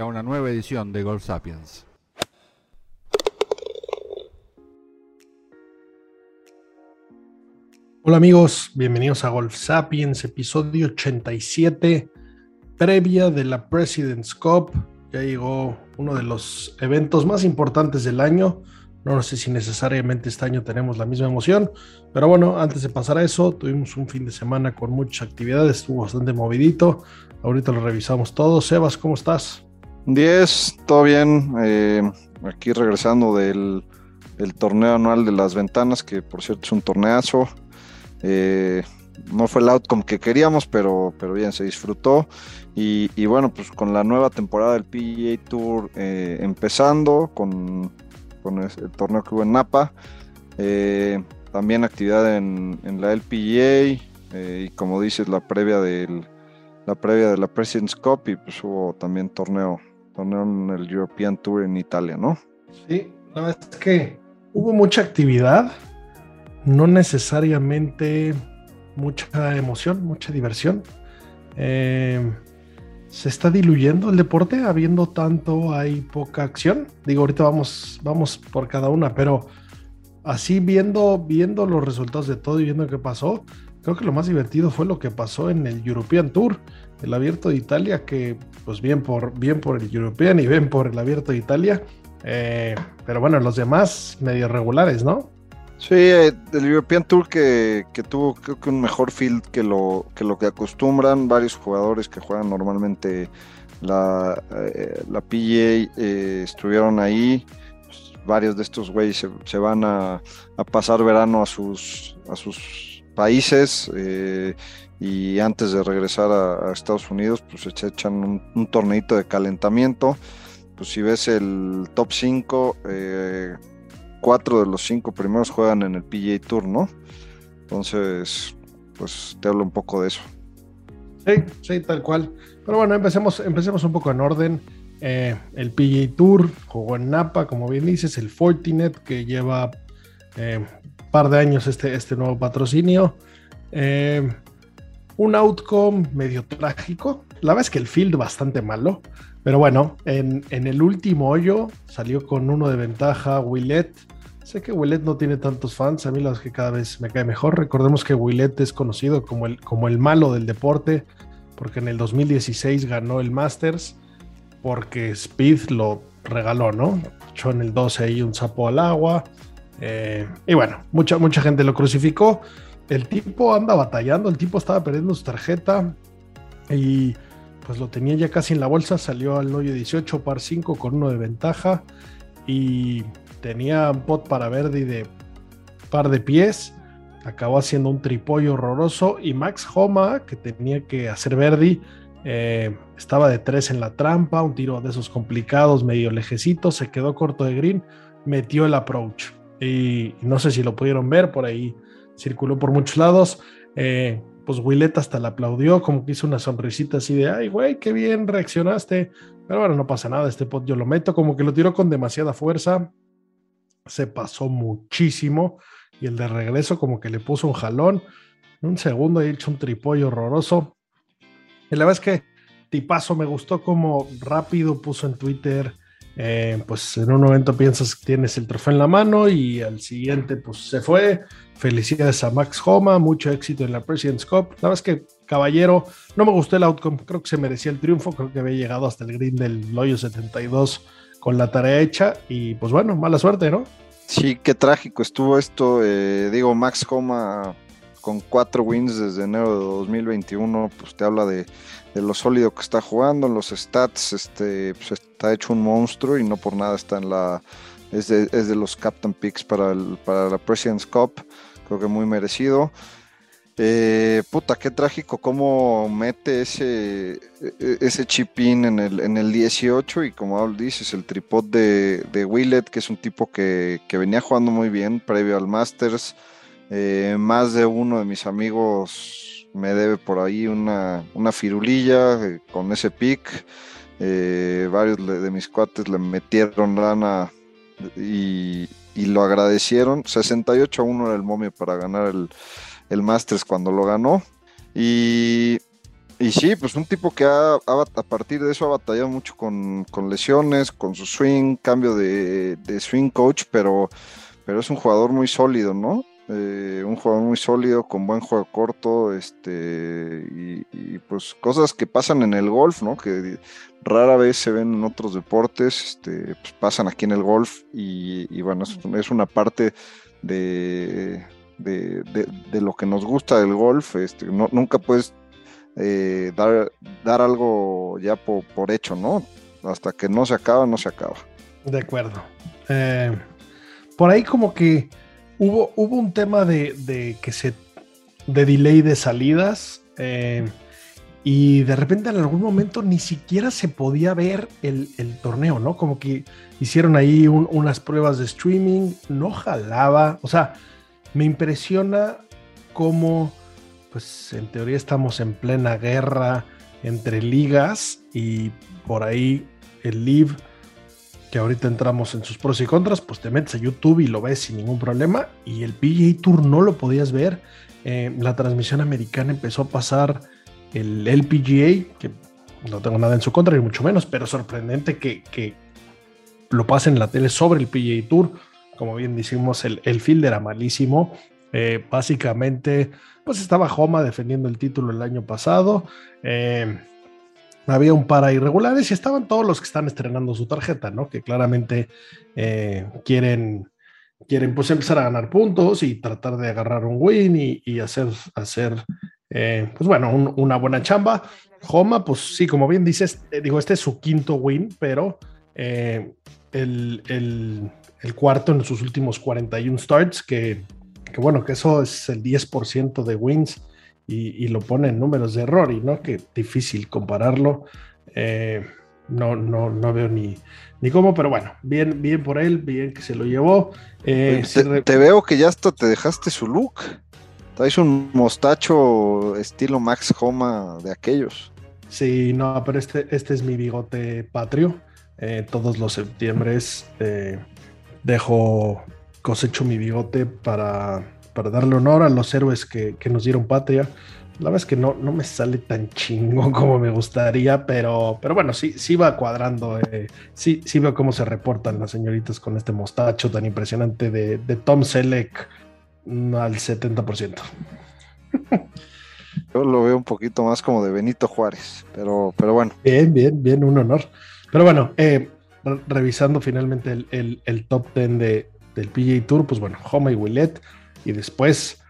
a una nueva edición de Golf Sapiens. Hola amigos, bienvenidos a Golf Sapiens, episodio 87, previa de la President's Cup. Ya llegó uno de los eventos más importantes del año. No sé si necesariamente este año tenemos la misma emoción, pero bueno, antes de pasar a eso, tuvimos un fin de semana con muchas actividades, estuvo bastante movidito. Ahorita lo revisamos todo. Sebas, ¿cómo estás? 10, todo bien. Eh, aquí regresando del torneo anual de las ventanas, que por cierto es un torneazo. Eh, no fue el outcome que queríamos, pero, pero bien, se disfrutó. Y, bueno, pues con la nueva temporada del PGA Tour eh, empezando, con, el torneo que hubo en Napa, también actividad en, la LPGA, y como dices, la previa del la previa de la President's Cup, y pues hubo también torneo, torneo en el European Tour en Italia, ¿no? Sí, no, es que hubo mucha actividad no necesariamente mucha emoción, mucha diversión. Eh, se está diluyendo el deporte, habiendo tanto, hay poca acción. Digo, ahorita vamos, vamos por cada una, pero así viendo, viendo los resultados de todo y viendo qué pasó, creo que lo más divertido fue lo que pasó en el European Tour, el abierto de Italia, que pues bien por, bien por el European y bien por el abierto de Italia. Eh, pero bueno, los demás medio regulares, ¿no? Sí, el European Tour que, tuvo creo que un mejor field que lo, que lo que acostumbran varios jugadores que juegan normalmente la, eh, la PGA eh, estuvieron ahí. Pues, varios de estos güeyes se, van a, pasar verano a sus países eh, y antes de regresar a, Estados Unidos pues se echan un, un torneito de calentamiento. Pues si ves el top 5, cuatro de los cinco primeros juegan en el PGA Tour, ¿no? Entonces, pues te hablo un poco de eso. Sí, sí, tal cual. Pero bueno, empecemos, empecemos un poco en orden. Eh, el PGA Tour jugó en Napa, como bien dices, el Fortinet, que lleva eh, par de años este, este nuevo patrocinio. Eh, un outcome medio trágico. La verdad es que el field bastante malo. Pero bueno, en, en el último hoyo salió con uno de ventaja Willet Sé que Willet no tiene tantos fans, a mí los que cada vez me cae mejor. Recordemos que Willet es conocido como el, como el malo del deporte, porque en el 2016 ganó el Masters, porque Speed lo regaló, ¿no? Echó en el 12 ahí un sapo al agua. Eh, y bueno, mucha, mucha gente lo crucificó. El tipo anda batallando, el tipo estaba perdiendo su tarjeta y pues lo tenía ya casi en la bolsa. Salió al hoyo 18, par 5 con uno de ventaja. Y tenía un pot para Verdi de par de pies, acabó haciendo un tripollo horroroso y Max Homa, que tenía que hacer Verdi, eh, estaba de tres en la trampa, un tiro de esos complicados, medio lejecito, se quedó corto de green, metió el approach y, no sé si lo pudieron ver, por ahí circuló por muchos lados. Eh, pues Willet hasta le aplaudió, como que hizo una sonrisita así de, ay, güey, qué bien reaccionaste. Pero bueno, no pasa nada, este pot yo lo meto, como que lo tiró con demasiada fuerza se pasó muchísimo y el de regreso como que le puso un jalón. un segundo he hecho un tripollo horroroso. Y la verdad es que tipazo me gustó como rápido puso en Twitter. Eh, pues en un momento piensas que tienes el trofeo en la mano y al siguiente pues se fue. Felicidades a Max Homa, mucho éxito en la President's Cup. La verdad es que caballero. No me gustó el outcome, creo que se merecía el triunfo, creo que había llegado hasta el green del hoyo 72 con la tarea hecha y pues bueno, mala suerte, ¿no? Sí, qué trágico estuvo esto. Eh, digo, Max Homa con cuatro wins desde enero de 2021, pues te habla de, lo sólido que está jugando, en los stats, este, pues está hecho un monstruo y no por nada está en la, es de, los captain picks para, el, para la President's Cup, creo que muy merecido. Eh, puta, qué trágico cómo mete ese, e, ese chip in en el, en el 18 y como dices, el tripod de, de Willet, que es un tipo que, que venía jugando muy bien previo al Masters. Eh, más de uno de mis amigos me debe por ahí una, una firulilla eh, con ese pick. Eh, varios de mis cuates le metieron lana y, lo agradecieron. 68 a 1 era el momio para ganar el, el Masters cuando lo ganó. Y, y sí, pues un tipo que ha, a partir de eso ha batallado mucho con, lesiones, con su swing, cambio de, de, swing coach, pero, pero es un jugador muy sólido, ¿no? Eh, un jugador muy sólido, con buen juego corto, este, y, pues cosas que pasan en el golf, ¿no? Que rara vez se ven en otros deportes, este, pues pasan aquí en el golf y, bueno, es, una parte de, de, lo que nos gusta del golf, este, no, nunca puedes eh, dar, dar algo ya por, hecho, ¿no? Hasta que no se acaba, no se acaba. De acuerdo. Eh, por ahí como que Hubo, un tema de, que se. de delay de salidas. Eh, y de repente en algún momento ni siquiera se podía ver el, torneo, ¿no? Como que hicieron ahí unas pruebas de streaming, no jalaba. O sea, me impresiona cómo, pues en teoría estamos en plena guerra entre ligas y por ahí el Live que ahorita entramos en sus pros y contras, pues te metes a YouTube y lo ves sin ningún problema. Y el PGA Tour no lo podías ver. Eh, la transmisión americana empezó a pasar el LPGA, que no tengo nada en su contra, ni mucho menos, pero sorprendente que, lo pasen en la tele sobre el PGA Tour. Como bien decimos, el, el field era malísimo. Eh, básicamente, pues estaba Homa defendiendo el título el año pasado. Eh, había un par irregulares y estaban todos los que están estrenando su tarjeta, ¿no? Que claramente eh, quieren, quieren pues empezar a ganar puntos y tratar de agarrar un win y, hacer, hacer eh, pues bueno, una buena chamba. Homa, pues sí, como bien dices, eh, digo, este es su quinto win, pero el, el, el, cuarto en sus últimos 41 starts, que, que bueno, que eso es el 10% de wins y, lo pone en números de error y no que difícil compararlo. Eh, no, no, no veo ni, ni cómo, pero bueno, bien, bien por él, bien que se lo llevó. Eh, te, veo que ya hasta te dejaste su look. Traes un mostacho estilo Max Homa de aquellos. Sí, no, pero este, este es mi bigote patrio. Eh, todos los septiembres dejo cosecho mi bigote para para darle honor a los héroes que, nos dieron patria. La verdad es que no, no me sale tan chingón como me gustaría, pero, pero bueno, sí, sí va cuadrando. Eh, sí, sí veo cómo se reportan las señoritas con este mostacho tan impresionante de, Tom Selleck mm, al 70%. Yo lo veo un poquito más como de Benito Juárez, pero, pero bueno. Bien, bien, bien, un honor. Pero bueno, eh, revisando finalmente el, top 10 de, del PGA Tour, pues bueno, Homa y Willett y después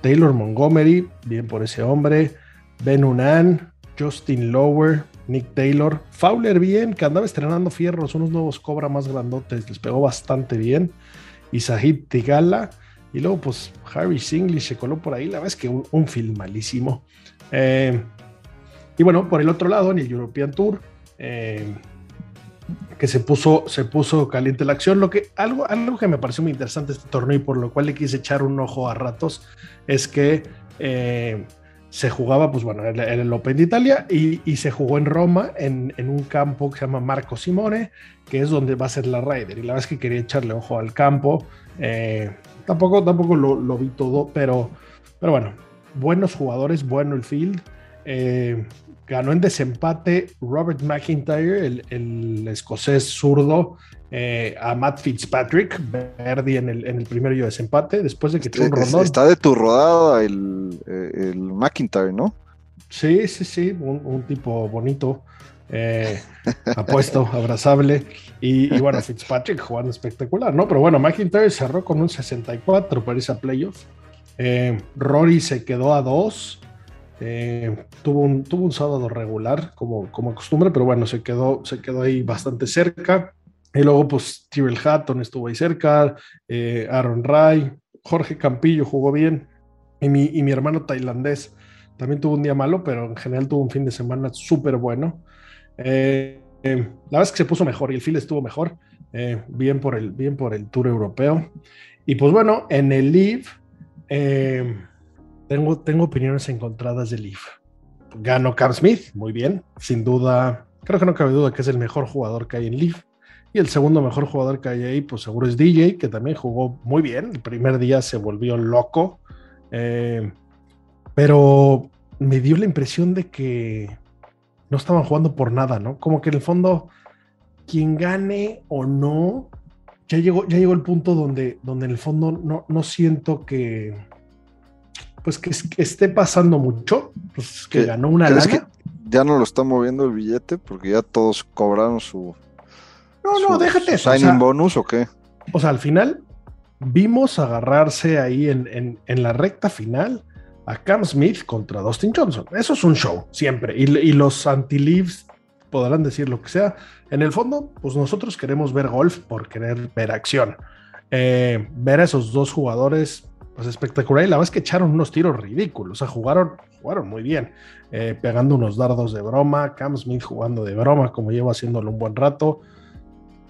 Taylor Montgomery, bien por ese hombre. Ben Unan, Justin Lower, Nick Taylor. Fowler, bien, que andaba estrenando fierros, unos nuevos cobra más grandotes, les pegó bastante bien. Y Sahid Tigala. Y luego, pues, Harry Singlish se coló por ahí. La verdad es que un, film malísimo. Eh, y bueno, por el otro lado, en el European Tour, eh, que se puso, se puso caliente la acción. Lo que, algo, algo que me pareció muy interesante este torneo y por lo cual le quise echar un ojo a ratos es que eh, se jugaba, pues bueno, en el Open de Italia y, se jugó en Roma en, un campo que se llama Marco Simone, que es donde va a ser la Ryder. Y la verdad es que quería echarle ojo al campo. Eh, tampoco tampoco lo, lo, vi todo, pero, pero bueno, buenos jugadores, bueno el field. Eh, ganó en desempate Robert McIntyre, el, escocés zurdo, eh, a Matt Fitzpatrick, Verdi en el, en el primer desempate, después de que tuvo un rondón. Está de tu rodada el, el McIntyre, ¿no? Sí, sí, sí, un, tipo bonito, eh, apuesto, abrazable. Y, bueno, Fitzpatrick jugando espectacular, ¿no? Pero bueno, McIntyre cerró con un 64 para esa playoff. Eh, Rory se quedó a 2. Eh, tuvo, un, tuvo un sábado regular, como, como costumbre, pero bueno, se quedó, se quedó ahí bastante cerca. Y luego, pues, Tyrell Hatton estuvo ahí cerca, Aaron Ray, Jorge Campillo jugó bien. Y mi, y mi hermano tailandés también tuvo un día malo, pero en general tuvo un fin de semana súper bueno. Eh, eh, la verdad es que se puso mejor y el fil estuvo mejor. Eh, bien, por el, bien por el Tour Europeo. Y pues bueno, en el Live tengo, tengo opiniones encontradas del Live. Ganó Cam Smith, muy bien, sin duda. Creo que no cabe duda que es el mejor jugador que hay en Live. Y el segundo mejor jugador que hay ahí, pues seguro es DJ, que también jugó muy bien. El primer día se volvió loco. Eh, pero me dio la impresión de que no estaban jugando por nada, ¿no? Como que en el fondo, quien gane o no, ya llegó, ya llegó el punto donde, donde en el fondo no, no siento que, pues que, esté pasando mucho, pues que ganó una lana. Que ya no lo está moviendo el billete porque ya todos cobraron su. No, no, déjate su ¿Signing bonus o qué? O sea, al final vimos agarrarse ahí en, en la recta final a Cam Smith contra Dustin Johnson. Eso es un show, siempre. Y, los anti-leaves podrán decir lo que sea. En el fondo, pues nosotros queremos ver golf por querer ver acción. Eh, ver a esos dos jugadores, pues espectacular. Y la verdad es que echaron unos tiros ridículos. O sea, jugaron, jugaron muy bien. Eh, pegando unos dardos de broma. Cam Smith jugando de broma, como llevo haciéndolo un buen rato.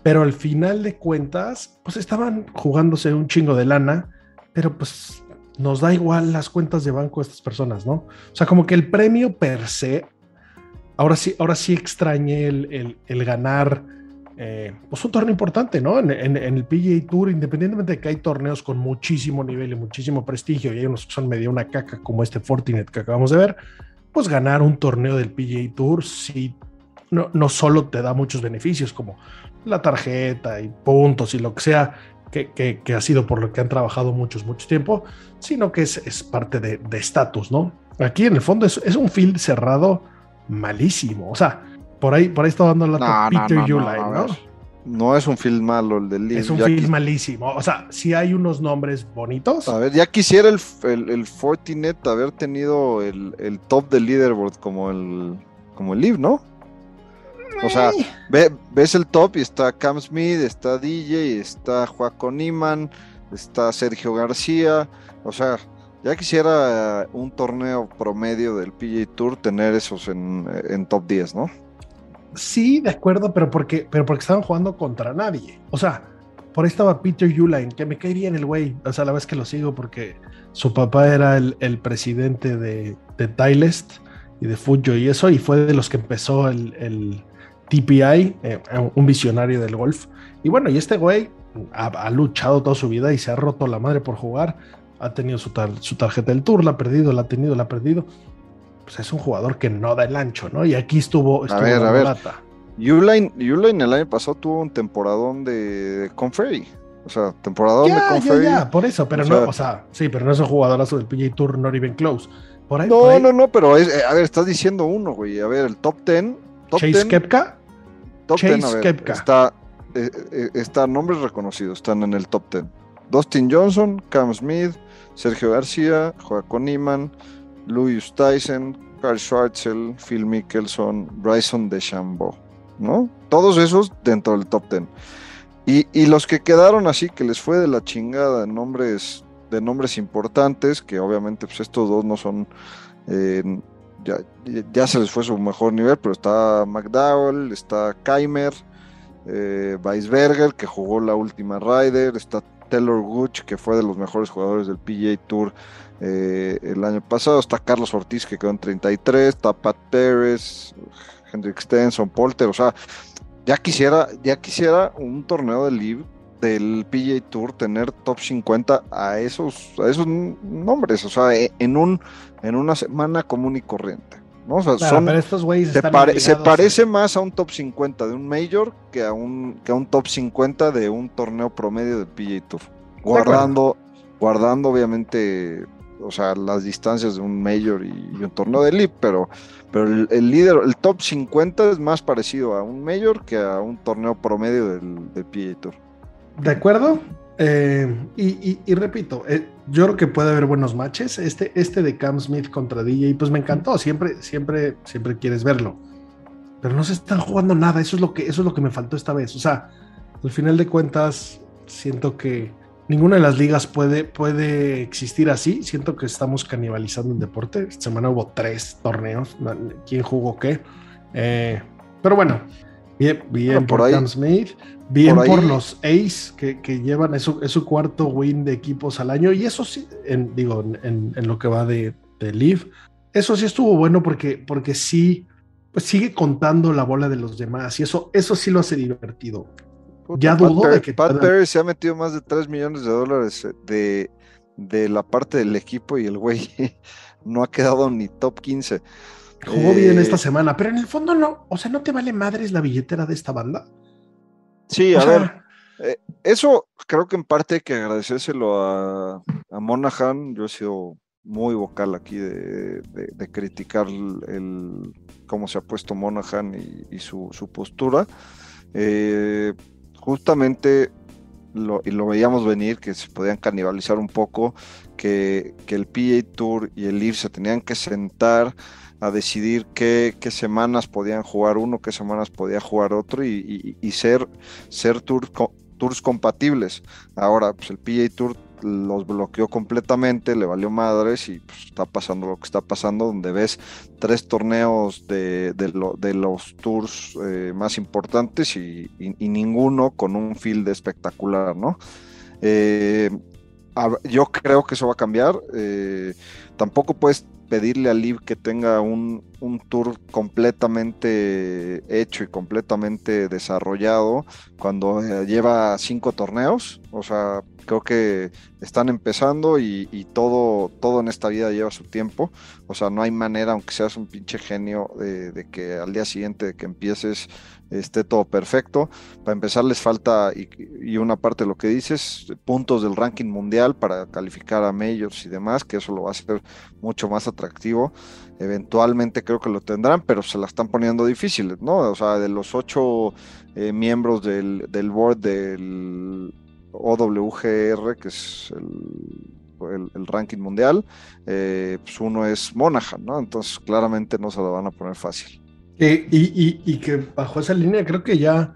Pero al final de cuentas, pues estaban jugándose un chingo de lana. Pero pues nos da igual las cuentas de banco de estas personas, ¿no? O sea, como que el premio per se, ahora sí, ahora sí extrañé el, ganar eh, pues un torneo importante, ¿no? En, el PGA Tour, independientemente de que hay torneos con muchísimo nivel y muchísimo prestigio, y hay unos que son medio una caca como este Fortinet que acabamos de ver, pues ganar un torneo del PGA Tour sí no, no solo te da muchos beneficios como la tarjeta y puntos y lo que sea, que, ha sido por lo que han trabajado muchos, mucho tiempo, sino que es, parte de estatus, ¿no? Aquí en el fondo es, un field cerrado malísimo. O sea, por ahí, por ahí está dando la Peter no, ¿no? es un field malo el del Es un field malísimo. O sea, si hay unos nombres bonitos. A ver, ya quisiera el, el, Fortinet haber tenido el, top del leaderboard como el, como el Live, ¿no? O sea, ves el top y está Cam Smith, está DJ, está Joaco Niman, está Sergio García. O sea, ya quisiera un torneo promedio del PJ Tour tener esos en, top 10, ¿no? Sí, de acuerdo, pero porque, pero porque estaban jugando contra nadie. O sea, por ahí estaba Peter Uline, que me caería en el güey. O sea, la vez que lo sigo porque su papá era el, presidente de, de Tylest y de Fujo y eso, y fue de los que empezó el, TPI, eh, un visionario del golf. Y bueno, y este güey ha, luchado toda su vida y se ha roto la madre por jugar. Ha tenido su tarjeta del tour, la ha perdido, la ha tenido, la ha perdido. Pues es un jugador que no da el ancho, ¿no? Y aquí estuvo. estuvo a ver, a ver. Uline, el año pasado tuvo un temporadón de Conferry. O sea, temporadón de Conferry. Ya, ya, por eso, pero no, o sea, sí, pero no es un jugadorazo del PGA Tour, not even close. Por ahí, no, no, no, pero es, eh, a ver, estás diciendo uno, güey. A ver, el top 10 Chase Kepka. Chase Kepka. Está, eh, eh, está nombres reconocidos, están en el top 10. Dustin Johnson, Cam Smith, Sergio García, Joaquín Niman, Louis Tyson, Carl Schwartzel, Phil Mickelson, Bryson DeChambeau, ¿no? Todos esos dentro del top 10. Y, los que quedaron así, que les fue de la chingada nombres, de nombres importantes, que obviamente pues estos dos no son eh, ya, se les fue su mejor nivel, pero está McDowell, está Keimer, eh, Weisberger, que jugó la última Ryder, está Taylor Gooch, que fue de los mejores jugadores del PGA Tour eh, el año pasado, está Carlos Ortiz, que quedó en 33, está Pat Pérez, Hendrik Stenson, Polter, o sea, ya quisiera, ya quisiera un torneo de live del PGA Tour tener top 50 a esos, a esos nombres, o sea, e, en un en una semana común y corriente. ¿no? O sea, son, estos se, se, parece más a un top 50 de un Major que a un, que a un top 50 de un torneo promedio de PGA Tour. Guardando, guardando obviamente o sea, las distancias de un Major y, un torneo de Elite, pero, pero el, líder, el top 50 es más parecido a un Major que a un torneo promedio del, del PGA Tour. De acuerdo. Eh, y, repito, eh, yo creo que puede haber buenos matches. Este, este de Cam Smith contra DJ, pues me encantó. Siempre, siempre, siempre quieres verlo. Pero no se están jugando nada. Eso es lo que, eso es lo que me faltó esta vez. O sea, al final de cuentas, siento que ninguna de las ligas puede, puede existir así. Siento que estamos canibalizando el deporte. Esta semana hubo tres torneos. ¿Quién jugó qué? Eh, pero bueno, bien, bien por, Cam Smith. Bien por, los Ace que, llevan eso, es su cuarto win de equipos al año. Y eso sí, en, digo, en, lo que va de, de Leaf, eso sí estuvo bueno porque, porque sí, pues sigue contando la bola de los demás. Y eso, eso sí lo hace divertido. Ya dudo de que. Pat Perry se ha metido más de 3 millones de dólares de, de la parte del equipo y el güey no ha quedado ni top 15. Jugó bien esta eh, semana, pero en el fondo no, o sea, ¿no te vale madres la billetera de esta banda? Sí, a ver, eh, eso creo que en parte hay que agradecérselo a, a Monaghan. Yo he sido muy vocal aquí de, criticar el, cómo se ha puesto Monaghan y, su, postura. Eh, justamente lo, y lo veíamos venir, que se podían canibalizar un poco, que, que el PA Tour y el IR se tenían que sentar a decidir qué, semanas podían jugar uno, qué semanas podía jugar otro y, ser, ser tours compatibles. Ahora, pues el PA Tour los bloqueó completamente, le valió madres y pues, está pasando lo que está pasando, donde ves tres torneos de, de, los tours eh, más importantes y, ninguno con un field espectacular, ¿no? Eh, yo creo que eso va a cambiar. Eh, tampoco puedes pedirle a Liv que tenga un, tour completamente hecho y completamente desarrollado cuando lleva cinco torneos. O sea, creo que están empezando y, todo, todo en esta vida lleva su tiempo. O sea, no hay manera, aunque seas un pinche genio, de, que al día siguiente de que empieces esté todo perfecto. Para empezar les falta, y, una parte de lo que dices, puntos del ranking mundial para calificar a majors y demás, que eso lo va a hacer mucho más atractivo. Eventualmente creo que lo tendrán, pero se la están poniendo difíciles, ¿no? O sea, de los ocho eh, miembros del, del board del OWGR, que es el, ranking mundial, eh, pues uno es Monaghan, ¿no? Entonces claramente no se lo van a poner fácil. y, que bajo esa línea creo que ya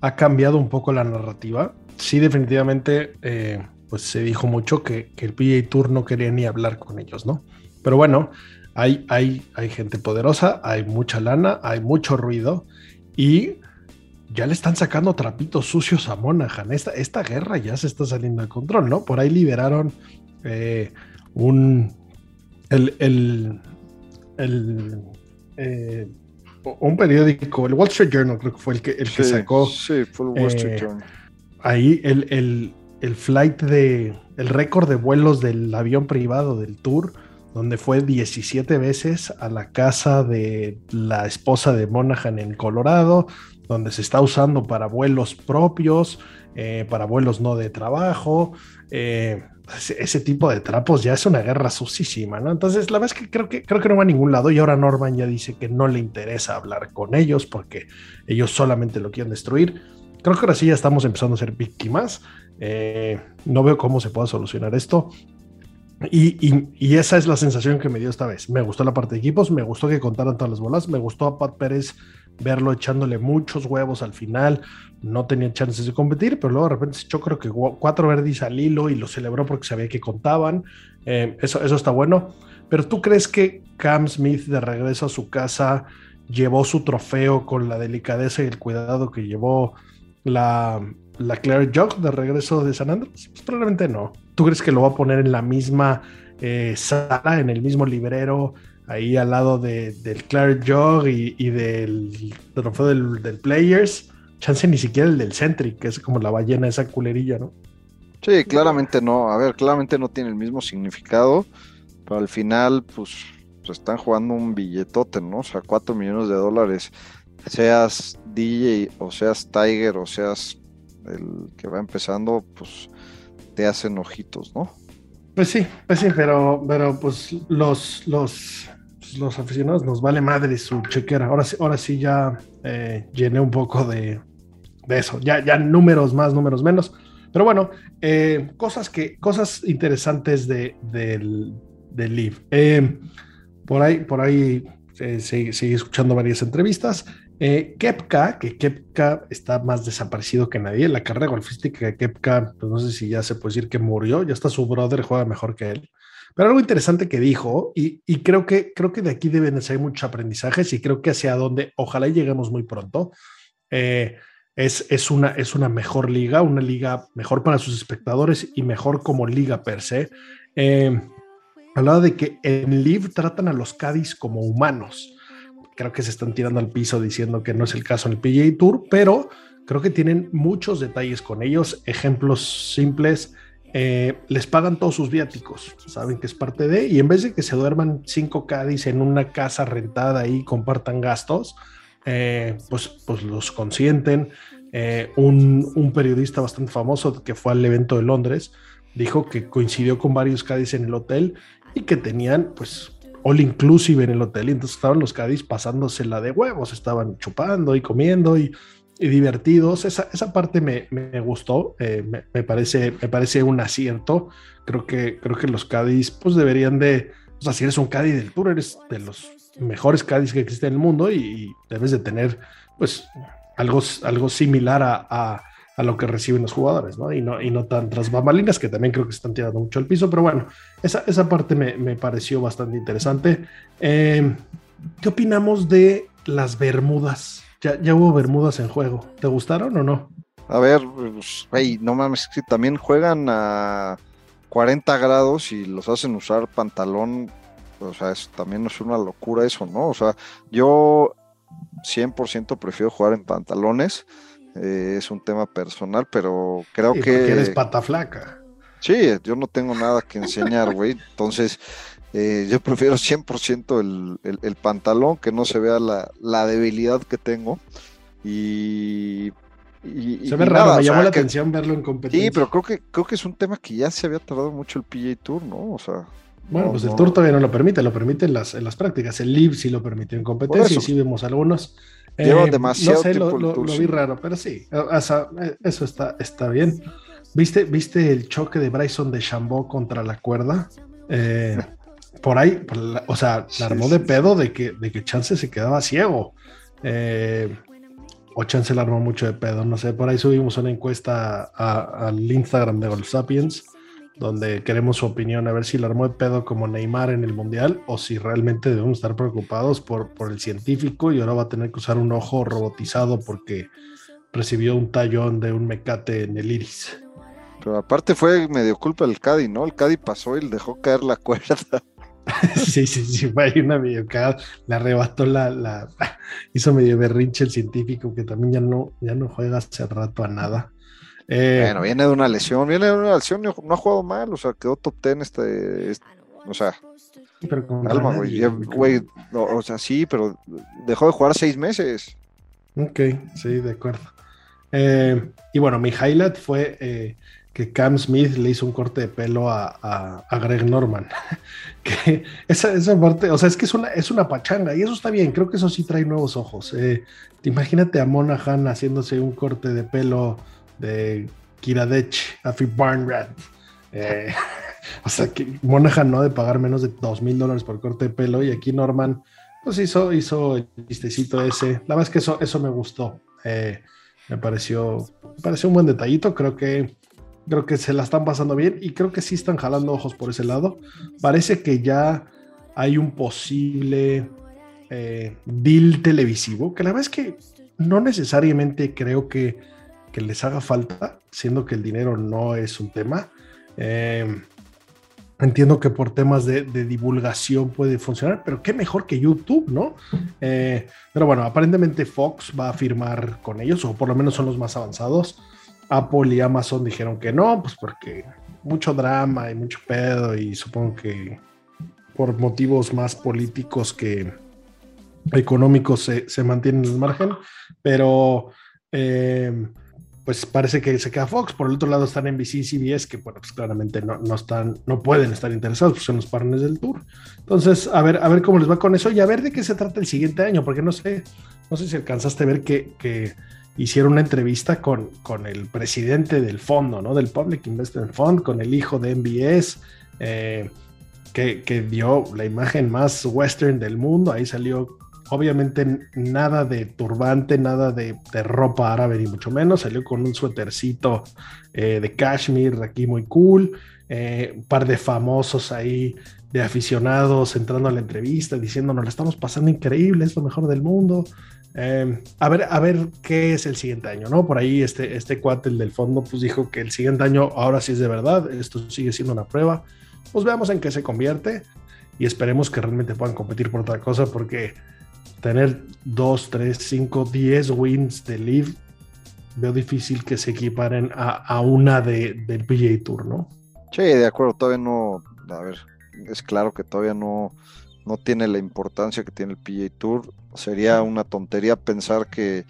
ha cambiado un poco la narrativa. Sí, definitivamente, eh, pues se dijo mucho que, el PGA Tour no quería ni hablar con ellos, ¿no? Pero bueno, hay, hay, hay gente poderosa, hay mucha lana, hay mucho ruido y ya le están sacando trapitos sucios a Monaghan. Esta, esta guerra ya se está saliendo de control, ¿no? Por ahí liberaron eh, un. El. el, eh, un periódico, el Wall Street Journal, creo que fue el que, el que sacó. Sí, fue el Wall Street eh, Journal. Ahí el, el flight de. El récord de vuelos del avión privado del tour donde fue 17 veces a la casa de la esposa de Monaghan en Colorado, donde se está usando para vuelos propios, eh, para vuelos no de trabajo. Eh, ese, tipo de trapos ya es una guerra sucísima, ¿no? Entonces, la verdad es que creo, que creo que no va a ningún lado y ahora Norman ya dice que no le interesa hablar con ellos porque ellos solamente lo quieren destruir. Creo que ahora sí ya estamos empezando a ser víctimas. Eh, no veo cómo se pueda solucionar esto. Y, esa es la sensación que me dio esta vez. Me gustó la parte de equipos, me gustó que contaran todas las bolas, me gustó a Pat Pérez verlo echándole muchos huevos al final, no tenía chances de competir, pero luego de repente se echó creo que cuatro verdis al hilo y lo celebró porque sabía que contaban, eh, eso, está bueno, pero tú crees que Cam Smith de regreso a su casa llevó su trofeo con la delicadeza y el cuidado que llevó la, la Claire Jog de regreso de San Andrés? Pues probablemente no. ¿Tú crees que lo va a poner en la misma eh, sala, en el mismo librero, ahí al lado del Claire Jog y, del trofeo del, Players. Chance ni siquiera el del Centric, que es como la ballena, esa culerilla, ¿no? Sí, claramente no. A ver, claramente no tiene el mismo significado, pero al final, pues, pues están jugando un billetote, ¿no? O sea, 4 millones de dólares. Seas DJ o seas Tiger o seas el que va empezando, pues te hacen ojitos, ¿no? Pues sí, pues sí, pero, pero pues los, los, pues, los aficionados nos vale madre su chequera. Ahora, sí- ahora sí ya eh, llené un poco de, de eso. Ya, ya números más, números menos. Pero bueno, eh, cosas que, cosas interesantes de, del, del Live. Eh, por ahí, por ahí eh, seguí escuchando varias entrevistas. Eh, Kepka, que Kepka está más desaparecido que nadie. La carrera golfística de Kepka, pues no sé si ya se puede decir que murió, ya está su brother, juega mejor que él. Pero algo interesante que dijo, y, creo, que, creo que de aquí deben ser muchos aprendizajes y creo que hacia donde ojalá lleguemos muy pronto, eh, es, es, una, es una mejor liga, una liga mejor para sus espectadores y mejor como liga per se. Eh, hablaba de que en Live tratan a los Cádiz como humanos. Creo que se están tirando al piso diciendo que no es el caso en el PGA Tour, pero creo que tienen muchos detalles con ellos, ejemplos simples. Eh, les pagan todos sus viáticos, saben que es parte de, y en vez de que se duerman cinco Cádiz en una casa rentada y compartan gastos, eh, pues, pues los consienten. Eh, un, un, periodista bastante famoso que fue al evento de Londres dijo que coincidió con varios Cádiz en el hotel y que tenían pues all inclusive en el hotel entonces estaban los Cádiz pasándosela de huevos, estaban chupando y comiendo y, divertidos. Esa, esa, parte me, me gustó, eh, me, parece, me parece un acierto. Creo que, creo que los Cádiz pues deberían de, o sea, si eres un Cádiz del Tour, eres de los mejores Cádiz que existe en el mundo y, debes de tener pues algo, algo similar a, a, lo que reciben los jugadores, ¿no? Y no, y no tan tras bambalinas, que también creo que están tirando mucho al piso, pero bueno, esa, esa parte me, me, pareció bastante interesante. Eh, ¿Qué opinamos de las Bermudas? Ya, ya, hubo Bermudas en juego. ¿Te gustaron o no? A ver, pues, no mames, que también juegan a 40 grados y los hacen usar pantalón. O sea, es, también es una locura eso, ¿no? O sea, yo 100% prefiero jugar en pantalones. Eh, es un tema personal, pero creo sí, que. eres pata flaca. Sí, yo no tengo nada que enseñar, güey. Entonces, eh, yo prefiero 100% el, el, el, pantalón, que no se vea la, la debilidad que tengo. Y. y se ve y raro, nada, me o llamó sea, la que- atención verlo en competencia. Sí, pero creo que, creo que es un tema que ya se había tardado mucho el PGA Tour, ¿no? O sea. Bueno, no, pues el no. Tour todavía no lo permite, lo permite en las, en las prácticas. El Live sí lo permitió en competencia y sí vemos algunos. Llevan Eh, demasiado no sé, tiempo lo, lo- lo vi raro, pero sí, o sea, eh, eso está, está bien. ¿Viste, ¿Viste el choque de Bryson de Chambó contra la cuerda? Eh, por ahí, por la- o sea, la armó sí, de pedo de que, de que Chance se quedaba ciego. Eh, o Chance la armó mucho de pedo, no sé. Por ahí subimos una encuesta al Instagram de Golf Sapiens, donde queremos su opinión, a ver si la armó de pedo como Neymar en el Mundial o si realmente debemos estar preocupados por, por el científico y ahora va a tener que usar un ojo robotizado porque recibió un tallón de un mecate en el iris. Pero aparte fue medio culpa del Caddy, ¿no? El Caddy pasó y le dejó caer la cuerda. Sí, sí, sí, fue ahí una medio cagada. Le arrebató la, la, hizo medio berrinche el científico que también ya no, ya no juega hace rato a nada. Eh, Bueno, viene de una lesión, viene de una lesión, no no ha jugado mal, o sea, quedó top 10 este, este- o sea, pero calma, güey, ya, güey, no, o sea, sí, pero dejó de jugar seis meses. Ok, sí, de acuerdo. Eh, y bueno, mi highlight fue eh, que Cam Smith le hizo un corte de pelo a, a- a Greg Norman. que esa, esa parte, o sea, es que es una, es una pachanga y eso está bien, creo que eso sí trae nuevos ojos. Eh, imagínate a Monahan haciéndose un corte de pelo de Kiradech a Fit Barnrat. Eh, o sea, que Monahan no de pagar menos de dos mil dólares por corte de pelo y aquí Norman pues hizo, hizo el chistecito ese. La verdad es que eso, eso me gustó. Eh, me pareció, me pareció un buen detallito. Creo que, creo que se la están pasando bien y creo que sí están jalando ojos por ese lado. Parece que ya hay un posible eh, deal televisivo, que la verdad es que no necesariamente creo que, que les haga falta, siendo que el dinero no es un tema. Eh, Entiendo que por temas de, divulgación puede funcionar, pero qué mejor que YouTube, ¿no? Eh, pero bueno, aparentemente Fox va a firmar con ellos, o por lo menos son los más avanzados. Apple y Amazon dijeron que no, pues porque mucho drama y mucho pedo, y supongo que por motivos más políticos que económicos se, se mantienen al margen, pero eh, pues parece que se queda Fox. Por el otro lado están NBC y CBS, que bueno, pues claramente no, no, están, no pueden estar interesados, pues son los partners del tour. Entonces, a ver, a ver cómo les va con eso y a ver de qué se trata el siguiente año, porque no sé, no sé si alcanzaste a ver que, que hicieron una entrevista con, con el presidente del fondo, ¿no? Del Public Investment Fund, con el hijo de MBS, eh, que, que dio la imagen más western del mundo. Ahí salió obviamente nada de turbante, nada de, ropa árabe, ni mucho menos. Salió con un suétercito eh, de cashmere aquí muy cool. Eh, un par de famosos ahí de aficionados entrando a la entrevista diciendo nos la estamos pasando increíble, es lo mejor del mundo. Em, a, ver, a ver qué es el siguiente año, ¿no? Por ahí este, este del fondo, pues dijo que el siguiente año ahora sí es de verdad, esto sigue siendo una prueba. Pues veamos en qué se convierte y esperemos que realmente puedan competir por otra cosa porque tener 2, 3, 5, 10 wins de Live, veo difícil que se equiparen a, una de, del PGA Tour, ¿no? Sí, de acuerdo, todavía no, a ver, es claro que todavía no, no tiene la importancia que tiene el PGA Tour. Sería una tontería pensar que,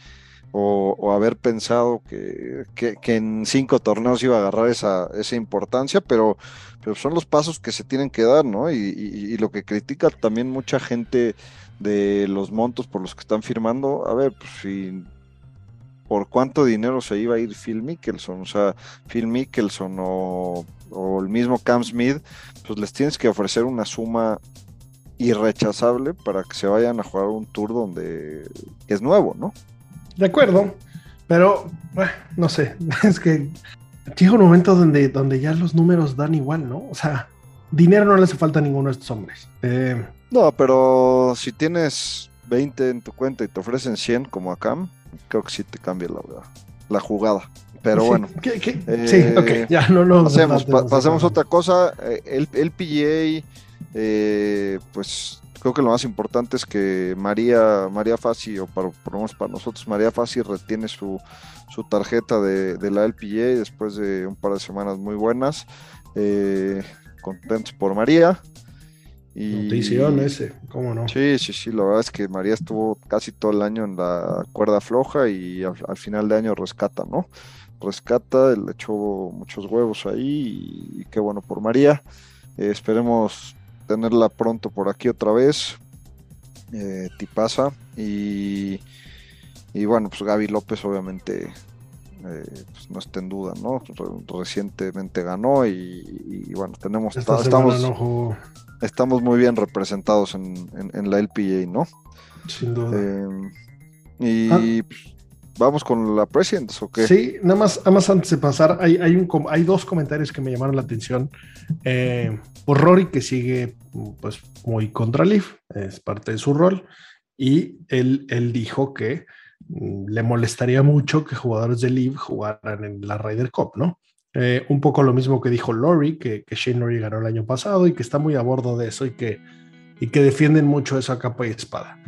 o, haber pensado que, que, en cinco torneos iba a agarrar esa, esa importancia, pero, pero son los pasos que se tienen que dar, ¿no? Y, lo que critica también mucha gente de los montos por los que están firmando, a ver, pues si por cuánto dinero se iba a ir Phil Mickelson, o sea, Phil Mickelson o, el mismo Cam Smith, pues les tienes que ofrecer una suma irrechazable para que se vayan a jugar un tour donde es nuevo, ¿no? De acuerdo, pero no sé, es que llega un momento donde, donde ya los números dan igual, ¿no? O sea, dinero no le hace falta a ninguno de estos hombres. Eh, no, pero si tienes 20 en tu cuenta y te ofrecen 100 como a Cam, creo que sí te cambia la, la jugada. Pero bueno. Eh, sí, ok, ya no lo pasemos, pasemos otra cosa. Eh, el, el PGA, eh, pues creo que lo más importante es que María, María Fassi, o para, por lo menos para nosotros, María Fassi retiene su, su tarjeta de, de, la LPGA después de un par de semanas muy buenas. contentos por María. Y... Notición ese, ¿cómo no? Sí, sí, sí, la verdad es que María estuvo casi todo el año en la cuerda floja y al, final de año rescata, ¿no? Rescata, le echó muchos huevos ahí y, qué bueno por María. Eh, esperemos tenerla pronto por aquí otra vez. Eh, Tipasa y, y bueno, pues Gaby López obviamente eh, pues no está en duda, ¿no? recientemente ganó y, bueno, tenemos, estamos, estamos muy bien representados en, la LPA, ¿no? Sin duda. Eh, y ah. pues, vamos con la Presidents, ¿o qué? Sí, nada más, nada más antes de pasar, hay, hay, un, hay dos comentarios que me llamaron la atención. Eh, por Rory, que sigue pues muy contra Leaf, es parte de su rol, y él, él dijo que mm, le molestaría mucho que jugadores de Leaf jugaran en la Ryder Cup, ¿no? Eh, un poco lo mismo que dijo Lori, que, que Shane Lori ganó el año pasado y que está muy a bordo de eso y que, y que defienden mucho eso a capa y espada.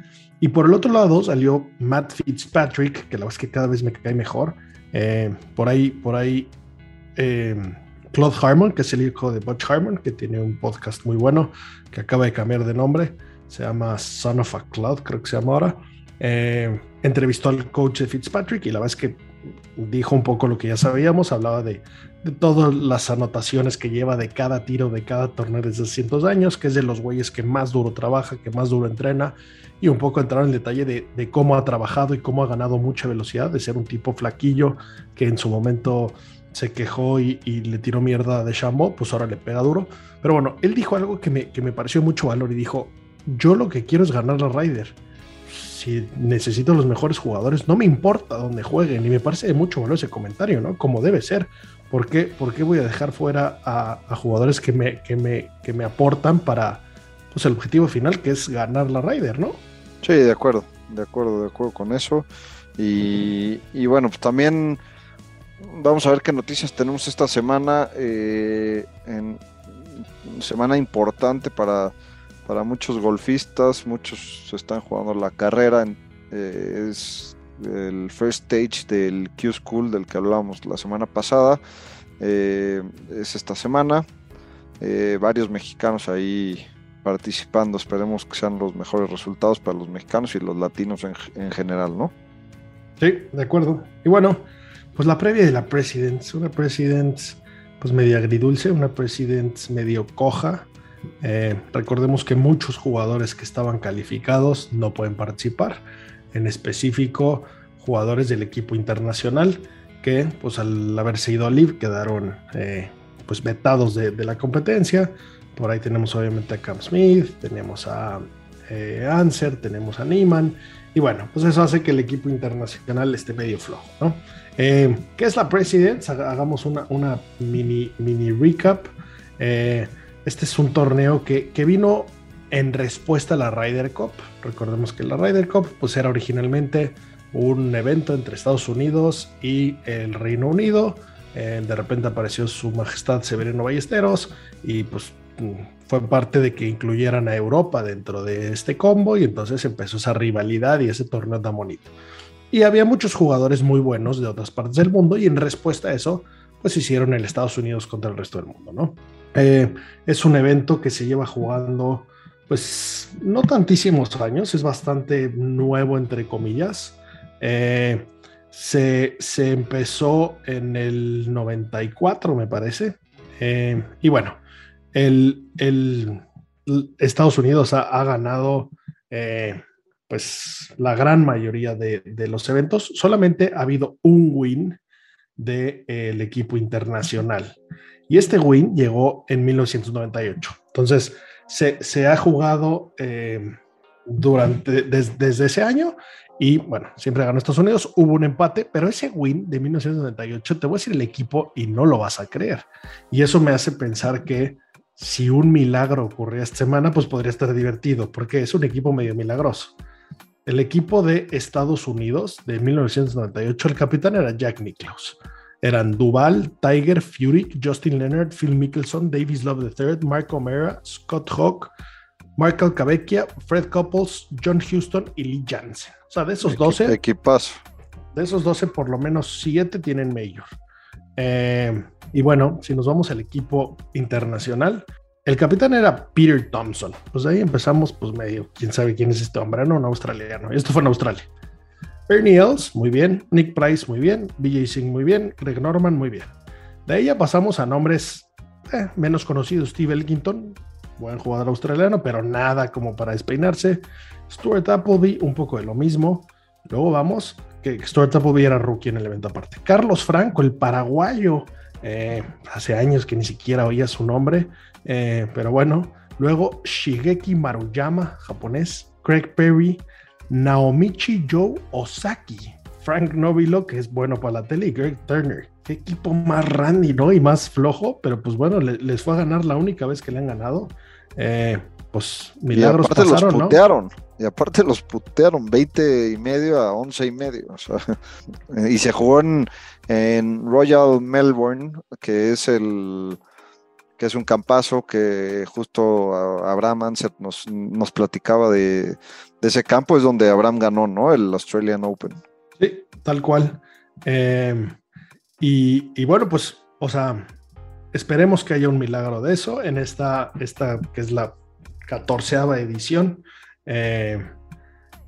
Y por el otro lado salió Matt Fitzpatrick, que la verdad es que cada vez me cae mejor. Eh, por ahí, por ahí, eh, Claude Harmon, que es el hijo de Butch Harmon, que tiene un podcast muy bueno, que acaba de cambiar de nombre. Se llama Son of a Cloud, creo que se llama ahora. entrevistó al coach de Fitzpatrick y la verdad es que dijo un poco lo que ya sabíamos, hablaba de, todas las anotaciones que lleva de cada tiro, de cada torneo desde cientos años, que es de los güeyes que más duro trabaja, que más duro entrena, y un poco entrar en detalle de, cómo ha trabajado y cómo ha ganado mucha velocidad, de ser un tipo flaquillo que en su momento se quejó y, le tiró mierda de Shambo, pues ahora le pega duro. Pero bueno, él dijo algo que me, que me pareció mucho valor y dijo, yo lo que quiero es ganar la Ryder si necesito los mejores jugadores, no me importa dónde jueguen, y me parece de mucho valor ese comentario, ¿no? Como debe ser. ¿Por qué, voy a dejar fuera a, jugadores que me, que, me, que me aportan para pues, el objetivo final, que es ganar la Ryder, ¿no? Sí, de acuerdo, de acuerdo, de acuerdo con eso. Y, bueno, pues también vamos a ver qué noticias tenemos esta semana. Eh, semana importante para para muchos golfistas, muchos están jugando la carrera. Eh, es el first stage del Q School del que hablábamos la semana pasada. Eh, es esta semana. Eh, varios mexicanos ahí participando. Esperemos que sean los mejores resultados para los mexicanos y los latinos en, en general, ¿no? Sí, de acuerdo. Y bueno, pues la previa de la Presidents, una Presidents pues medio agridulce, una Presidents medio coja. Eh, recordemos que muchos jugadores que estaban calificados no pueden participar, en específico jugadores del equipo internacional que pues al haberse ido a Live quedaron eh, pues vetados de, la competencia. Por ahí tenemos obviamente a Cam Smith, tenemos a eh, Anser, tenemos a Neiman y bueno, pues eso hace que el equipo internacional esté medio flojo, ¿no? Eh, ¿Qué es la Presidents? Hagamos una, una mini, mini recap. Este es un torneo que, que, vino en respuesta a la Ryder Cup. Recordemos que la Ryder Cup pues era originalmente un evento entre Estados Unidos y el Reino Unido. Eh, de repente apareció su majestad Severino Ballesteros y pues fue parte de que incluyeran a Europa dentro de este combo y entonces empezó esa rivalidad y ese torneo tan bonito. Y había muchos jugadores muy buenos de otras partes del mundo y en respuesta a eso, pues hicieron el Estados Unidos contra el resto del mundo, ¿no? Eh, es un evento que se lleva jugando, pues no tantísimos años, es bastante nuevo entre comillas. Eh, se, se, empezó en el 94, me parece. Eh, y bueno, el, Estados Unidos ha, ganado eh, pues la gran mayoría de, los eventos. Solamente ha habido un win del de, equipo internacional. Y este win llegó en 1998. Entonces, se, ha jugado eh, durante, desde ese año y bueno, siempre ganó Estados Unidos. Hubo un empate, pero ese win de 1998, te voy a decir el equipo y no lo vas a creer. Y eso me hace pensar que si un milagro ocurría esta semana, pues podría estar divertido, porque es un equipo medio milagroso. El equipo de Estados Unidos de 1998, el capitán era Jack Nicklaus. Eran Duval, Tiger, Fury, Justin Leonard, Phil Mickelson, Davis Love III, Mark O'Mara, Scott Hawk, Mark Alcavecchia, Fred Couples, John Houston y Lee Jansen. O sea, de esos 12. Equipazo. De esos 12, por lo menos 7 tienen Major. Eh, y bueno, si nos vamos al equipo internacional, el capitán era Peter Thompson. Pues ahí empezamos, pues medio, quién sabe quién es este hombre, no, un australiano. Esto fue en Australia. Ernie Els, muy bien. Nick Price, muy bien. BJ Singh, muy bien. Greg Norman, muy bien. De ya pasamos a nombres eh, menos conocidos. Steve Elkington, buen jugador australiano, pero nada como para despeinarse. Stuart Appleby, un poco de lo mismo. Luego vamos que Stuart Appleby era rookie en el evento aparte. Carlos Franco, el paraguayo, eh, hace años que ni siquiera oía su nombre, eh, pero bueno. Luego Shigeki Maruyama, japonés. Craig Perry, Naomichi Joe Osaki, Frank Novilo, que es bueno para la tele, y Greg Turner. Qué equipo más randy, ¿no? Y más flojo, pero pues bueno, les fue a ganar la única vez que le han ganado. Eh, pues milagros y pasaron, los putearon, Y aparte los putearon 20 y medio a 11 y medio. y se jugó en, Royal Melbourne, que es el que es un campazo que justo Abraham Ansett nos, nos platicaba de, ese campo, es donde Abraham ganó, ¿no? El Australian Open. Sí, tal cual. Eh, y, y, bueno, pues, o sea, esperemos que haya un milagro de eso en esta, esta que es la catorceava edición. Eh,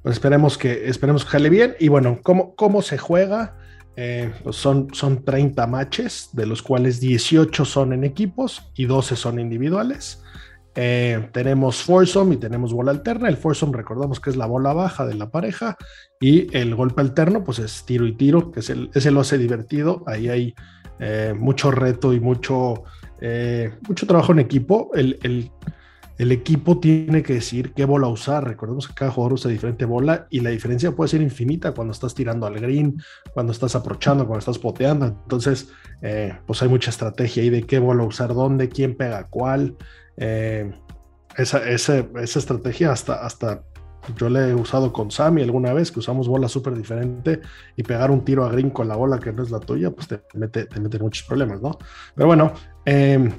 pues esperemos que, esperemos que jale bien. Y bueno, ¿cómo, cómo se juega? Eh, pues son, son 30 matches, de los cuales 18 son en equipos y 12 son individuales. Eh, tenemos foursome y tenemos bola alterna. El foursome recordamos que es la bola baja de la pareja y el golpe alterno pues es tiro y tiro, que es el, es el hace divertido. Ahí hay mucho reto y mucho, mucho trabajo en equipo. El, el equipo tiene que decir qué bola usar. Recordemos que cada jugador usa diferente bola y la diferencia puede ser infinita cuando estás tirando al green, cuando estás aprochando, cuando estás poteando. Entonces, eh, pues hay mucha estrategia ahí de qué bola usar, dónde, quién pega cuál. Eh, esa, estrategia hasta, hasta yo le he usado con Sammy alguna vez, que usamos bola súper diferente y pegar un tiro a green con la bola que no es la tuya, pues te mete, te mete muchos problemas, ¿no? Pero bueno, eh,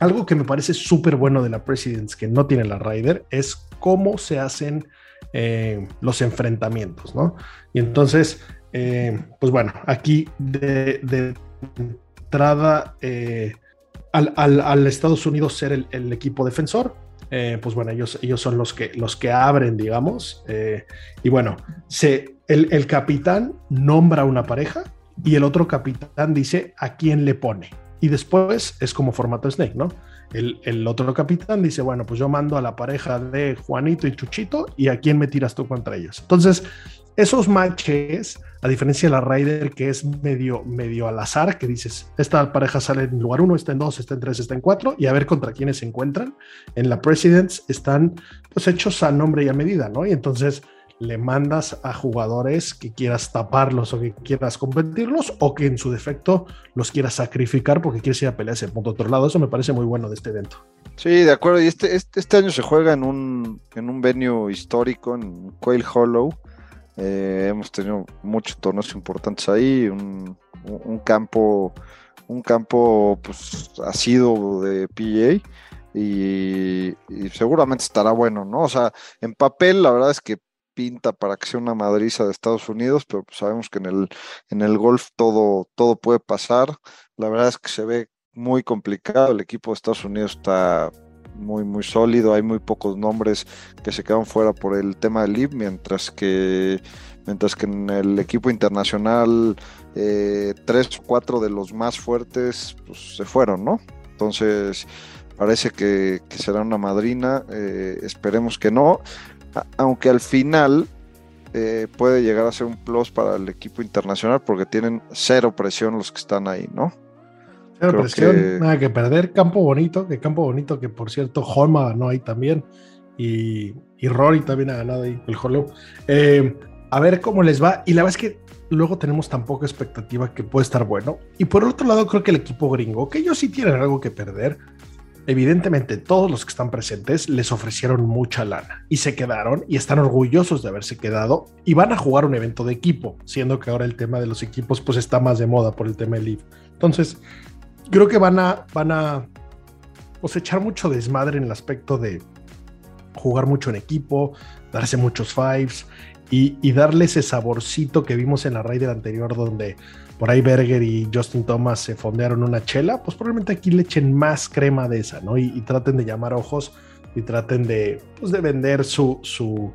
algo que me parece súper bueno de la Presidents que no tiene la Ryder es cómo se hacen eh, los enfrentamientos, ¿no? Y entonces, eh, pues bueno, aquí de, entrada eh, al, Estados Unidos ser el, equipo defensor, pues bueno, ellos, ellos son los que, los que abren, digamos, y bueno, se, el, el capitán nombra una pareja y el otro capitán dice a quién le pone. Y después es como formato Snake, ¿no? El, el, otro capitán dice, bueno, pues yo mando a la pareja de Juanito y Chuchito y a quién me tiras tú contra ellos. Entonces, esos matches, a diferencia de la Raider, que es medio, medio al azar, que dices, esta pareja sale en lugar uno, está en dos, está en tres, está en cuatro, y a ver contra quiénes se encuentran. En la Presidents están pues hechos a nombre y a medida, ¿no? Y entonces le mandas a jugadores que quieras taparlos o que quieras competirlos o que en su defecto los quieras sacrificar porque quieres ir a pelear ese punto otro lado. Eso me parece muy bueno de este evento. Sí, de acuerdo. Y este, este, este año se juega en un, en un venue histórico, en Quail Hollow. Eh, hemos tenido muchos torneos importantes ahí, un, un campo, un campo pues sido de PGA. Y, y, seguramente estará bueno, ¿no? O sea, en papel la verdad es que pinta para que sea una madriza de Estados Unidos, pero pues sabemos que en el, en el golf todo, todo puede pasar. La verdad es que se ve muy complicado. El equipo de Estados Unidos está muy, muy sólido. Hay muy pocos nombres que se quedan fuera por el tema del LIB, mientras que, mientras que en el equipo internacional, eh, tres o cuatro de los más fuertes pues, se fueron, ¿no? Entonces, parece que, será una madrina. Eh, esperemos que no aunque al final eh, puede llegar a ser un plus para el equipo internacional porque tienen cero presión los que están ahí, ¿no? Cero presión, nada que perder, campo bonito, que campo bonito que por cierto Holma ganó ahí también y, Rory también ha ganado ahí el Hollow. Eh, a ver cómo les va y la verdad es que luego tenemos tan poca expectativa que puede estar bueno. Y por otro lado creo que el equipo gringo, que ellos sí tienen algo que perder, Evidentemente, todos los que están presentes les ofrecieron mucha lana y se quedaron y están orgullosos de haberse quedado y van a jugar un evento de equipo, siendo que ahora el tema de los equipos pues está más de moda por el tema del Leaf. Entonces, creo que van a, van a pues, echar mucho desmadre en el aspecto de jugar mucho en equipo, darse muchos fives y, y darle ese saborcito que vimos en la Raider anterior donde por ahí Berger y Justin Thomas se fondearon una chela, pues probablemente aquí le echen más crema de esa, ¿no? Y, traten de llamar ojos y traten de, pues de vender su, su,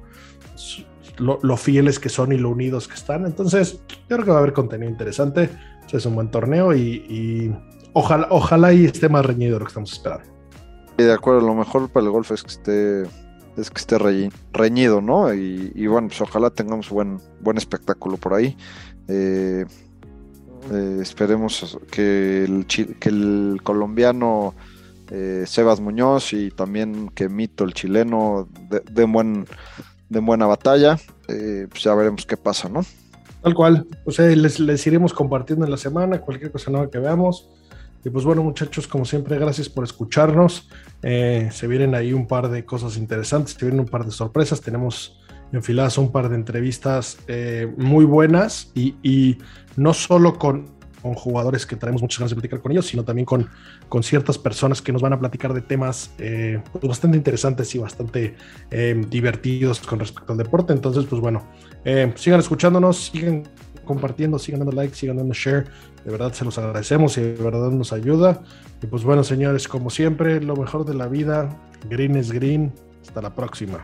lo, fieles que son y lo unidos que están. Entonces, yo creo que va a haber contenido interesante. Es un buen torneo y, ojalá, ojalá y esté más reñido lo que estamos esperando. Y de acuerdo, lo mejor para el golf es que esté, es que esté reñido, ¿no? Y, bueno, pues ojalá tengamos buen, buen espectáculo por ahí. Eh, eh, esperemos que el, que el colombiano eh, Sebas Muñoz y también que Mito, el chileno, den buen, de buena batalla. Eh, pues ya veremos qué pasa, ¿no? Tal cual. Pues les, les, iremos compartiendo en la semana cualquier cosa nueva que veamos. Y pues bueno, muchachos, como siempre, gracias por escucharnos. se vienen ahí un par de cosas interesantes, se vienen un par de sorpresas. Tenemos enfiladas un par de entrevistas muy buenas y, no solo con, jugadores que traemos muchas ganas de platicar con ellos, sino también con, ciertas personas que nos van a platicar de temas eh, pues bastante interesantes y bastante eh, divertidos con respecto al deporte. Entonces, pues bueno, eh, sigan escuchándonos, sigan compartiendo, sigan dando like, sigan dando share. De verdad se los agradecemos y de verdad nos ayuda. Y pues bueno, señores, como siempre, lo mejor de la vida, green es green. Hasta la próxima.